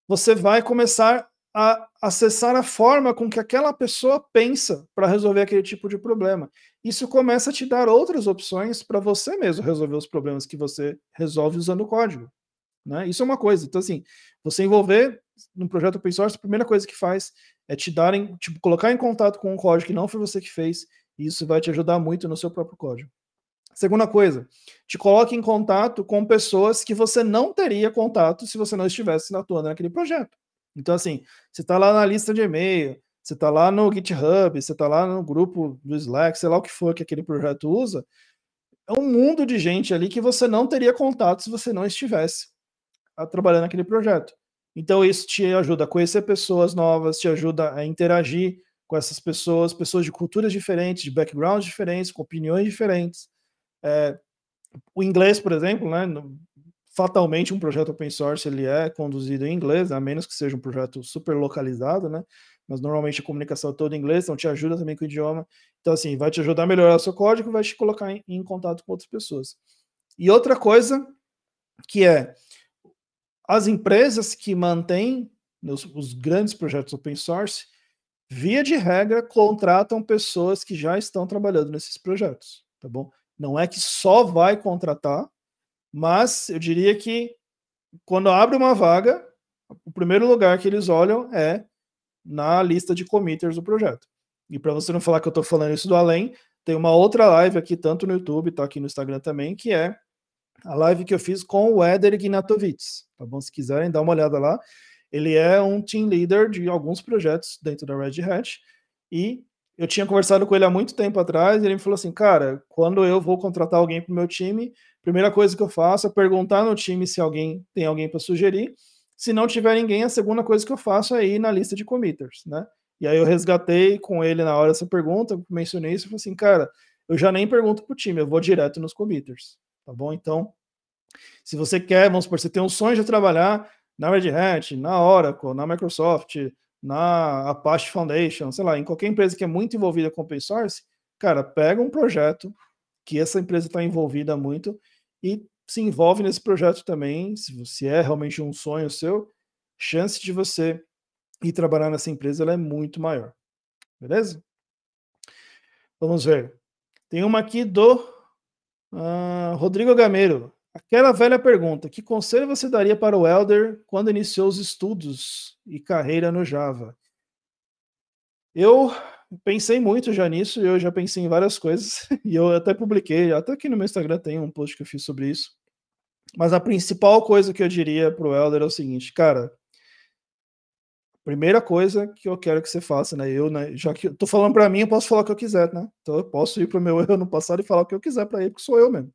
você vai começar a acessar a forma com que aquela pessoa pensa para resolver aquele tipo de problema. Isso começa a te dar outras opções para você mesmo resolver os problemas que você resolve usando o código. Né? Isso é uma coisa. Então, assim, você envolver num projeto open source, a primeira coisa que faz é te darem, tipo, colocar em contato com um código que não foi você que fez isso vai te ajudar muito no seu próprio código. Segunda coisa, te coloque em contato com pessoas que você não teria contato se você não estivesse atuando naquele projeto. Então, assim, você está lá na lista de e-mail, você está lá no GitHub, você está lá no grupo do Slack, sei lá o que for que aquele projeto usa, é um mundo de gente ali que você não teria contato se você não estivesse trabalhando naquele projeto. Então, isso te ajuda a conhecer pessoas novas, te ajuda a interagir com essas pessoas, pessoas de culturas diferentes, de backgrounds diferentes, com opiniões diferentes. É, o inglês, por exemplo, né, fatalmente um projeto open source ele é conduzido em inglês, a menos que seja um projeto super localizado, né? Mas normalmente a comunicação é toda em inglês, então te ajuda também com o idioma. Então, assim, vai te ajudar a melhorar o seu código, vai te colocar em, em contato com outras pessoas. E outra coisa que é as empresas que mantêm os, os grandes projetos open source, via de regra, contratam pessoas que já estão trabalhando nesses projetos, tá bom? Não é que só vai contratar, mas eu diria que quando abre uma vaga, o primeiro lugar que eles olham é na lista de committers do projeto. E para você não falar que eu estou falando isso do além, tem uma outra live aqui, tanto no YouTube, tá aqui no Instagram também, que é a live que eu fiz com o Éder Gnatovic, tá bom? Se quiserem, dá uma olhada lá. Ele é um team leader de alguns projetos dentro da Red Hat e eu tinha conversado com ele há muito tempo atrás e ele me falou assim, cara, quando eu vou contratar alguém para o meu time, primeira coisa que eu faço é perguntar no time se alguém tem alguém para sugerir. Se não tiver ninguém, a segunda coisa que eu faço é ir na lista de committers, né? E aí eu resgatei com ele na hora essa pergunta, mencionei isso e falei assim, cara, eu já nem pergunto pro time, eu vou direto nos committers, tá bom? Então, se você quer, vamos supor, você tem um sonho de trabalhar na Red Hat, na Oracle, na Microsoft, na Apache Foundation, sei lá, em qualquer empresa que é muito envolvida com open source, cara, pega um projeto que essa empresa está envolvida muito e se envolve nesse projeto também, se, se é realmente um sonho seu, chance de você ir trabalhar nessa empresa é muito maior. Beleza? Vamos ver. Tem uma aqui do uh, Rodrigo Gameiro. Aquela velha pergunta: que conselho você daria para o Elder quando iniciou os estudos e carreira no Java? Eu pensei muito já nisso, eu já pensei em várias coisas, e eu até publiquei, até aqui no meu Instagram tem um post que eu fiz sobre isso. Mas a principal coisa que eu diria pro Helder é o seguinte, cara, primeira coisa que eu quero que você faça, né? Eu, né, já que eu tô falando para mim, eu posso falar o que eu quiser, né? Então eu posso ir pro meu eu no passado e falar o que eu quiser para ele, porque sou eu mesmo.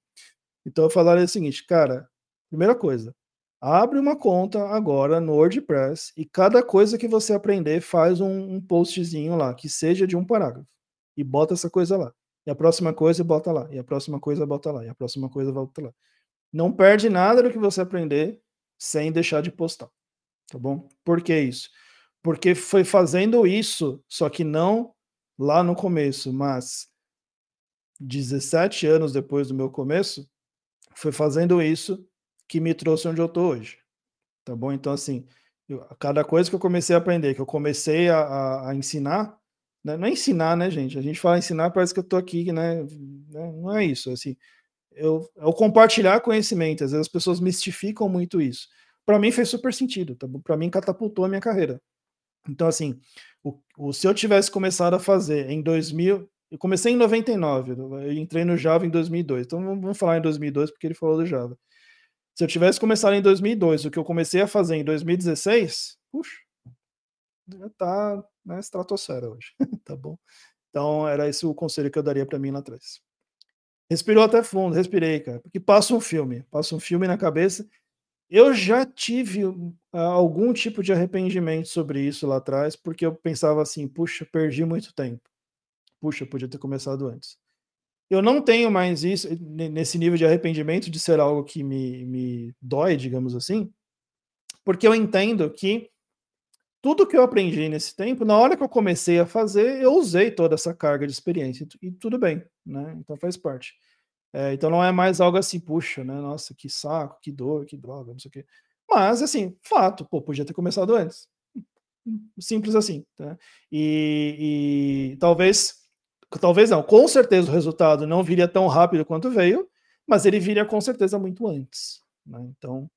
Então eu falaria o seguinte, cara, primeira coisa, abre uma conta agora no WordPress e cada coisa que você aprender faz um, um postzinho lá, que seja de um parágrafo, e bota essa coisa lá. E a próxima coisa bota lá, e a próxima coisa bota lá, e a próxima coisa volta lá. Não perde nada do que você aprender sem deixar de postar. Tá bom? Por que isso? Porque foi fazendo isso, só que não lá no começo, mas 17 anos depois do meu começo, foi fazendo isso que me trouxe onde eu estou hoje. Tá bom? Então, assim, eu, cada coisa que eu comecei a aprender, que eu comecei a, a, a ensinar, né? não é ensinar, né, gente? A gente fala ensinar, parece que eu estou aqui, né? né? Não é isso. Assim, eu, eu compartilhar conhecimento, às vezes as pessoas mistificam muito isso. Para mim fez super sentido, tá Para mim catapultou a minha carreira. Então, assim, o, o, se eu tivesse começado a fazer em 2000, eu comecei em 99, eu entrei no Java em 2002, então vamos falar em 2002 porque ele falou do Java. Se eu tivesse começado em 2002, o que eu comecei a fazer em 2016, puxa, já tá na estratosfera hoje, tá bom? Então, era esse o conselho que eu daria para mim lá atrás. Respirou até fundo, respirei, cara, porque passa um filme, passa um filme na cabeça eu já tive uh, algum tipo de arrependimento sobre isso lá atrás, porque eu pensava assim: puxa, perdi muito tempo. Puxa, podia ter começado antes. Eu não tenho mais isso, nesse nível de arrependimento de ser algo que me, me dói, digamos assim, porque eu entendo que tudo que eu aprendi nesse tempo, na hora que eu comecei a fazer, eu usei toda essa carga de experiência, e tudo bem, né? Então faz parte. É, então não é mais algo assim, puxa, né? Nossa, que saco, que dor, que droga, não sei o quê. Mas, assim, fato, pô, podia ter começado antes. Simples assim, tá? E, e talvez, talvez não, com certeza o resultado não viria tão rápido quanto veio, mas ele viria com certeza muito antes. Né? Então,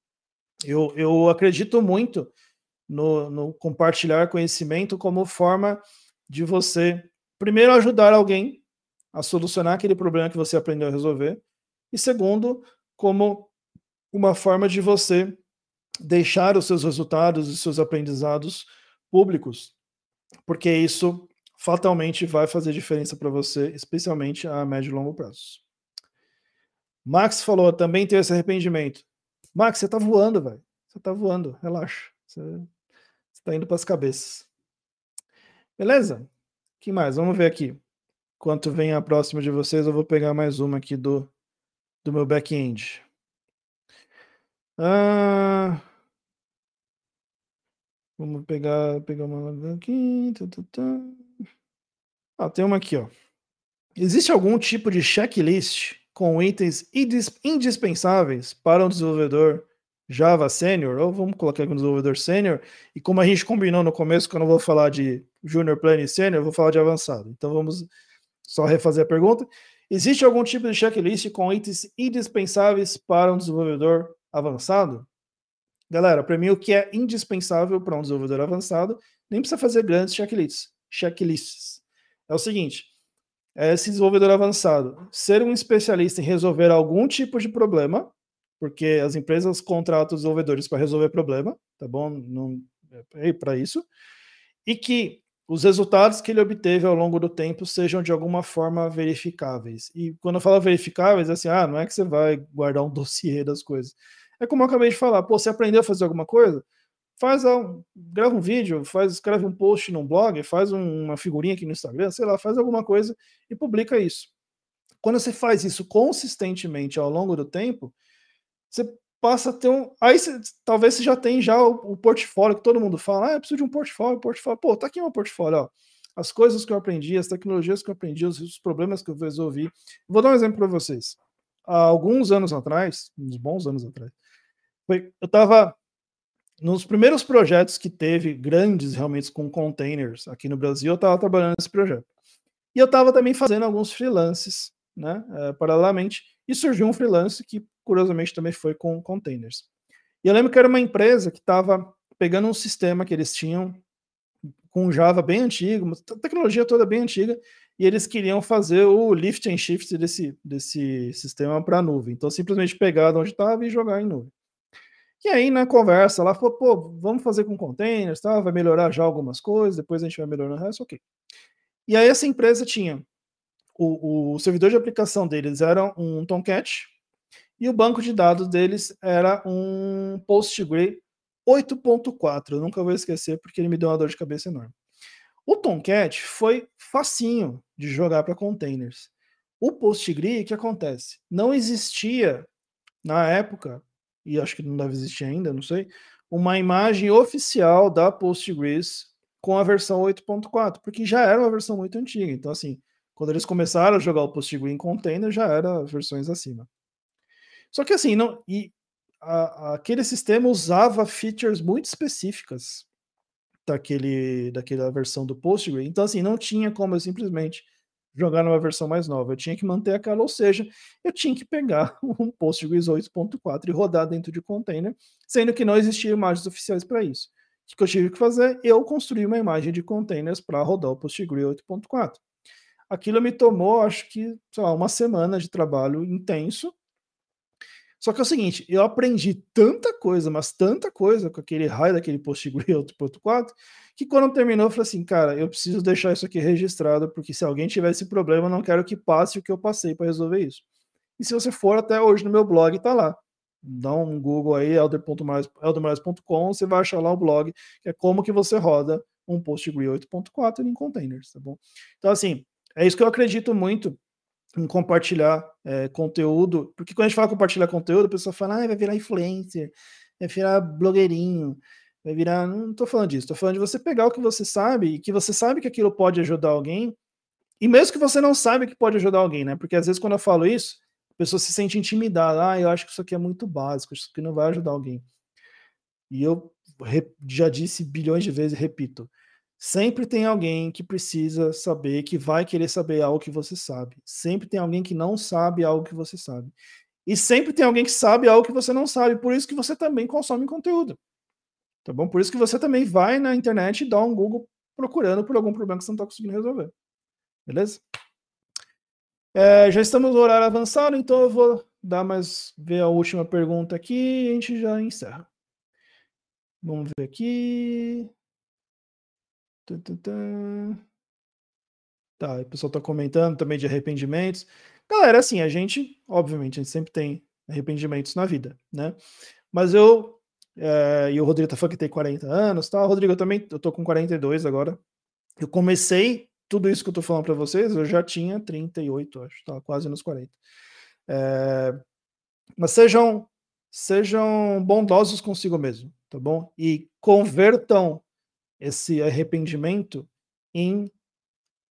eu, eu acredito muito no, no compartilhar conhecimento como forma de você, primeiro, ajudar alguém a solucionar aquele problema que você aprendeu a resolver. E segundo, como uma forma de você deixar os seus resultados e seus aprendizados públicos, porque isso fatalmente vai fazer diferença para você, especialmente a médio e longo prazo. Max falou, também tem esse arrependimento. Max, você tá voando, velho. Você tá voando, relaxa. Você, você tá indo para as cabeças. Beleza? que mais? Vamos ver aqui. Enquanto vem a próxima de vocês, eu vou pegar mais uma aqui do, do meu back-end. Ah, vamos pegar, pegar uma aqui. Ah, tem uma aqui, ó. Existe algum tipo de checklist com itens indispensáveis para um desenvolvedor Java Senior? Ou vamos colocar aqui um desenvolvedor Senior. E como a gente combinou no começo, que eu não vou falar de Junior Plane Senior, eu vou falar de avançado. Então vamos só refazer a pergunta. Existe algum tipo de checklist com itens indispensáveis para um desenvolvedor avançado? Galera, para mim o que é indispensável para um desenvolvedor avançado, nem precisa fazer grandes checklists. checklists. É o seguinte, é esse desenvolvedor avançado ser um especialista em resolver algum tipo de problema, porque as empresas contratam desenvolvedores para resolver problema, tá bom? Não é para isso. E que os resultados que ele obteve ao longo do tempo sejam de alguma forma verificáveis. E quando eu falo verificáveis, é assim, ah, não é que você vai guardar um dossiê das coisas. É como eu acabei de falar, pô, você aprendeu a fazer alguma coisa? Faz um, grava um vídeo, faz, escreve um post num blog, faz um, uma figurinha aqui no Instagram, sei lá, faz alguma coisa e publica isso. Quando você faz isso consistentemente ao longo do tempo, você passa a ter um. Aí cê, talvez você já tem já o, o, portfólio que todo mundo fala, ah, eu preciso de um portfólio, portfólio. Pô, tá aqui meu portfólio, ó. As coisas que eu aprendi, as tecnologias que eu aprendi, os, os problemas que eu resolvi. Vou dar um exemplo para vocês. Há alguns anos atrás, uns bons anos atrás, foi, eu estava nos primeiros projetos que teve grandes realmente com containers aqui no Brasil, eu estava trabalhando nesse projeto. E eu estava também fazendo alguns freelances, né, é, paralelamente, e surgiu um freelance que curiosamente também foi com containers. E eu lembro que era uma empresa que estava pegando um sistema que eles tinham com Java bem antigo, uma tecnologia toda bem antiga, e eles queriam fazer o lift and shift desse, desse sistema para nuvem. Então, simplesmente pegar de onde estava e jogar em nuvem. E aí, na conversa, lá falou, pô, vamos fazer com containers, tá? vai melhorar já algumas coisas, depois a gente vai melhorar o resto, ok. E aí essa empresa tinha, o, o servidor de aplicação deles era um Tomcat, e o banco de dados deles era um PostgreSQL 8.4. Eu nunca vou esquecer porque ele me deu uma dor de cabeça enorme. O Tomcat foi facinho de jogar para containers. O PostgreSQL, o que acontece? Não existia na época e acho que não deve existir ainda, não sei, uma imagem oficial da Postgres com a versão 8.4, porque já era uma versão muito antiga. Então, assim, quando eles começaram a jogar o Postgres em container, já era versões acima. Só que assim, não, e a, aquele sistema usava features muito específicas daquele, daquela versão do Postgres. Então, assim, não tinha como eu simplesmente jogar numa versão mais nova. Eu tinha que manter aquela, ou seja, eu tinha que pegar um Postgres 8.4 e rodar dentro de container, sendo que não existiam imagens oficiais para isso. O que eu tive que fazer? Eu construí uma imagem de containers para rodar o Postgres 8.4. Aquilo me tomou, acho que, lá, uma semana de trabalho intenso, só que é o seguinte, eu aprendi tanta coisa, mas tanta coisa com aquele raio daquele Postgre 8.4, que quando terminou eu falei assim, cara, eu preciso deixar isso aqui registrado, porque se alguém tiver esse problema, eu não quero que passe o que eu passei para resolver isso. E se você for até hoje no meu blog, tá lá. Dá um Google aí, eldermoraes.com, você vai achar lá o blog, que é como que você roda um Postgre 8.4 em containers, tá bom? Então, assim, é isso que eu acredito muito em compartilhar é, conteúdo, porque quando a gente fala compartilhar conteúdo, a pessoa fala, ah, vai virar influencer, vai virar blogueirinho, vai virar. Não estou falando disso, estou falando de você pegar o que você sabe e que você sabe que aquilo pode ajudar alguém, e mesmo que você não saiba que pode ajudar alguém, né? Porque às vezes quando eu falo isso, a pessoa se sente intimidada, ah, eu acho que isso aqui é muito básico, isso aqui não vai ajudar alguém. E eu já disse bilhões de vezes, repito, Sempre tem alguém que precisa saber, que vai querer saber algo que você sabe. Sempre tem alguém que não sabe algo que você sabe. E sempre tem alguém que sabe algo que você não sabe. Por isso que você também consome conteúdo. Tá bom? Por isso que você também vai na internet e dá um Google procurando por algum problema que você não está conseguindo resolver. Beleza? É, já estamos no horário avançado, então eu vou dar mais ver a última pergunta aqui e a gente já encerra. Vamos ver aqui. Tá, o pessoal está comentando também de arrependimentos. Galera, assim, a gente, obviamente, a gente sempre tem arrependimentos na vida, né? Mas eu, é, e o Rodrigo tá falando que tem 40 anos, tá? Rodrigo, eu também, eu tô com 42 agora. Eu comecei tudo isso que eu tô falando para vocês, eu já tinha 38, acho, tá quase nos 40. É, mas sejam, sejam bondosos consigo mesmo, tá bom? E convertam esse arrependimento em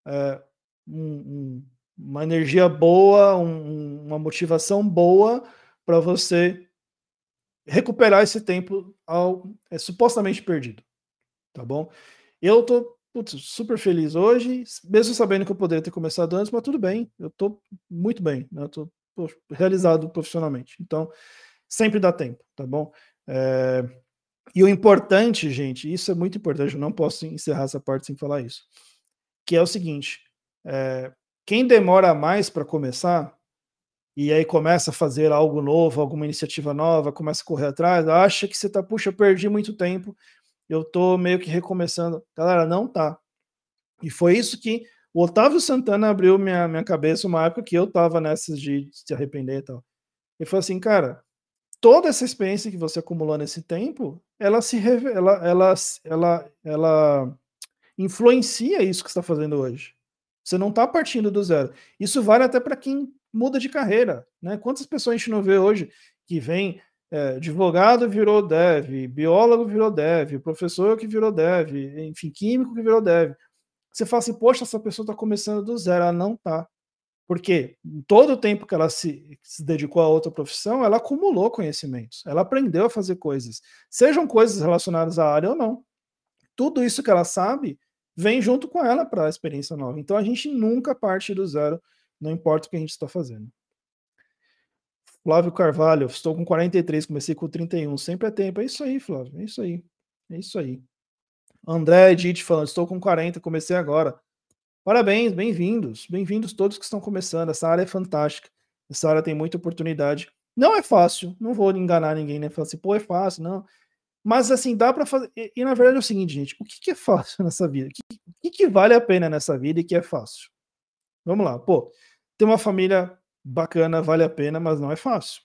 é, um, um, uma energia boa, um, uma motivação boa para você recuperar esse tempo ao, é, supostamente perdido, tá bom? Eu tô putz, super feliz hoje, mesmo sabendo que eu poderia ter começado antes, mas tudo bem, eu tô muito bem, né? Eu tô realizado profissionalmente, então sempre dá tempo, tá bom? É, e o importante, gente, isso é muito importante, eu não posso encerrar essa parte sem falar isso, que é o seguinte: é, quem demora mais para começar, e aí começa a fazer algo novo, alguma iniciativa nova, começa a correr atrás, acha que você tá, puxa, eu perdi muito tempo, eu tô meio que recomeçando. Galera, não tá. E foi isso que o Otávio Santana abriu minha, minha cabeça uma época que eu tava nessas de se arrepender e tal. Ele falou assim, cara, toda essa experiência que você acumulou nesse tempo, ela se ela, ela, ela, ela influencia isso que está fazendo hoje. Você não está partindo do zero. Isso vale até para quem muda de carreira, né? Quantas pessoas a gente não vê hoje que vem é, advogado virou dev, biólogo virou dev, professor que virou dev, enfim, químico que virou dev. Você fala assim, poxa, essa pessoa está começando do zero. Ela não está. Porque todo o tempo que ela se, se, dedicou a outra profissão, ela acumulou conhecimentos, ela aprendeu a fazer coisas, sejam coisas relacionadas à área ou não. Tudo isso que ela sabe vem junto com ela para a experiência nova. Então a gente nunca parte do zero, não importa o que a gente está fazendo. Flávio Carvalho, estou com 43, comecei com 31, sempre é tempo. É isso aí, Flávio, é isso aí. É isso aí. André Edith falando, estou com 40, comecei agora. Parabéns, bem-vindos, bem-vindos todos que estão começando. Essa área é fantástica. Essa área tem muita oportunidade. Não é fácil, não vou enganar ninguém, né? Falar assim, pô, é fácil, não. Mas assim, dá para fazer. E, e, na verdade é o seguinte, gente: o que, que é fácil nessa vida? O que, que, que vale a pena nessa vida e que é fácil? Vamos lá, pô, ter uma família bacana vale a pena, mas não é fácil.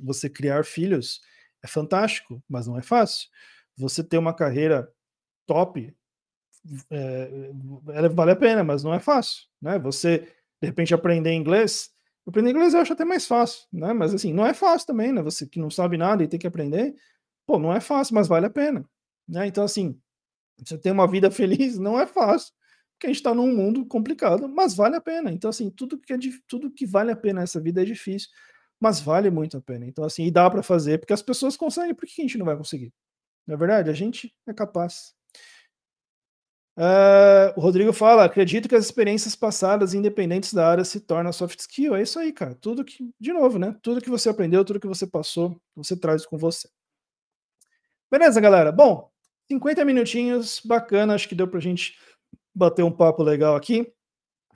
Você criar filhos é fantástico, mas não é fácil. Você ter uma carreira top é, ela vale a pena, mas não é fácil, né? Você de repente aprender inglês, aprender inglês eu acho até mais fácil, né? Mas assim, não é fácil também, né? Você que não sabe nada e tem que aprender, pô, não é fácil, mas vale a pena, né? Então assim, você ter uma vida feliz não é fácil, porque a gente está num mundo complicado, mas vale a pena. Então assim, tudo que é tudo que vale a pena nessa vida é difícil, mas vale muito a pena. Então assim, e dá para fazer, porque as pessoas conseguem, por que a gente não vai conseguir? Na é verdade, a gente é capaz. Uh, o Rodrigo fala: acredito que as experiências passadas, independentes da área, se tornam soft skill. É isso aí, cara. Tudo que, de novo, né? Tudo que você aprendeu, tudo que você passou, você traz com você. Beleza, galera? Bom, 50 minutinhos, bacana. Acho que deu pra gente bater um papo legal aqui.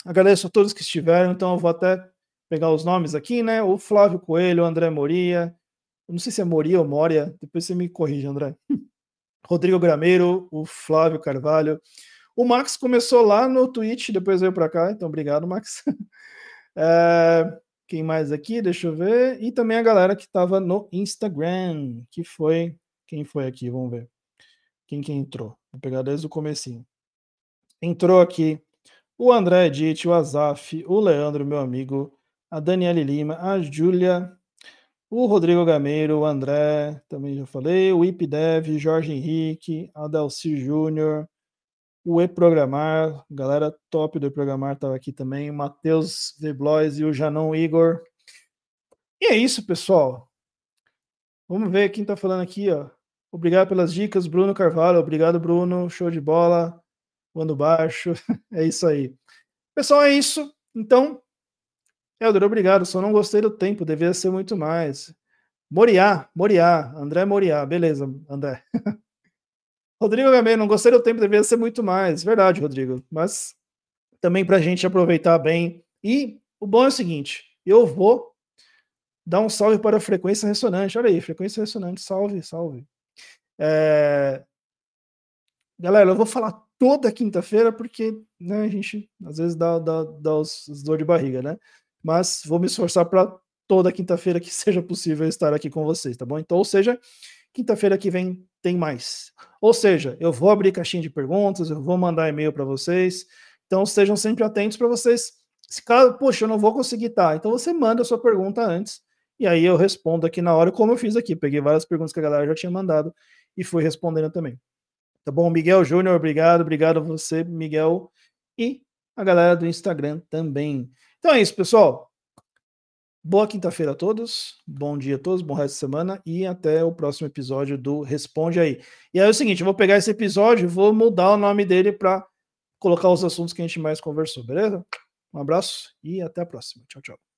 Agradeço a todos que estiveram, então eu vou até pegar os nomes aqui, né? O Flávio Coelho, o André Moria. Não sei se é Moria ou Moria, depois você me corrige, André. Rodrigo Grameiro, o Flávio Carvalho, o Max começou lá no Twitch, depois veio para cá, então obrigado, Max. é, quem mais aqui? Deixa eu ver. E também a galera que estava no Instagram, que foi. Quem foi aqui? Vamos ver. Quem que entrou? Vou pegar desde o comecinho. Entrou aqui o André Edith, o Azaf, o Leandro, meu amigo, a Daniele Lima, a Júlia, o Rodrigo Gameiro, o André, também já falei, o IPDev, Jorge Henrique, Adalci Júnior, o E-Programar, galera top do E-Programar estava aqui também, o Matheus Veblois e o Janon Igor. E é isso, pessoal. Vamos ver quem está falando aqui, ó. Obrigado pelas dicas, Bruno Carvalho. Obrigado, Bruno. Show de bola. Voando baixo. É isso aí. Pessoal, é isso. Então, Helder, obrigado. Só não gostei do tempo, devia ser muito mais. Moriá, Moriá, André Moriá. Beleza, André. Rodrigo Gameiro, não gostei do tempo, deveria ser muito mais. Verdade, Rodrigo. Mas também para a gente aproveitar bem. E o bom é o seguinte: eu vou dar um salve para a frequência ressonante. Olha aí, frequência ressonante, salve, salve. É... Galera, eu vou falar toda quinta-feira porque né, a gente às vezes dá, dá, dá os, os dor de barriga, né? Mas vou me esforçar para toda quinta-feira que seja possível estar aqui com vocês, tá bom? Então, ou seja, quinta-feira que vem tem mais. Ou seja, eu vou abrir caixinha de perguntas, eu vou mandar e-mail para vocês. Então estejam sempre atentos para vocês. Se caso, poxa, eu não vou conseguir tá, então você manda a sua pergunta antes e aí eu respondo aqui na hora, como eu fiz aqui. Peguei várias perguntas que a galera já tinha mandado e fui respondendo também. Tá bom? Miguel Júnior, obrigado, obrigado a você, Miguel, e a galera do Instagram também. Então é isso, pessoal. Boa quinta-feira a todos, bom dia a todos, bom resto de semana e até o próximo episódio do Responde Aí. E aí é o seguinte, eu vou pegar esse episódio e vou mudar o nome dele para colocar os assuntos que a gente mais conversou, beleza? Um abraço e até a próxima. Tchau, tchau.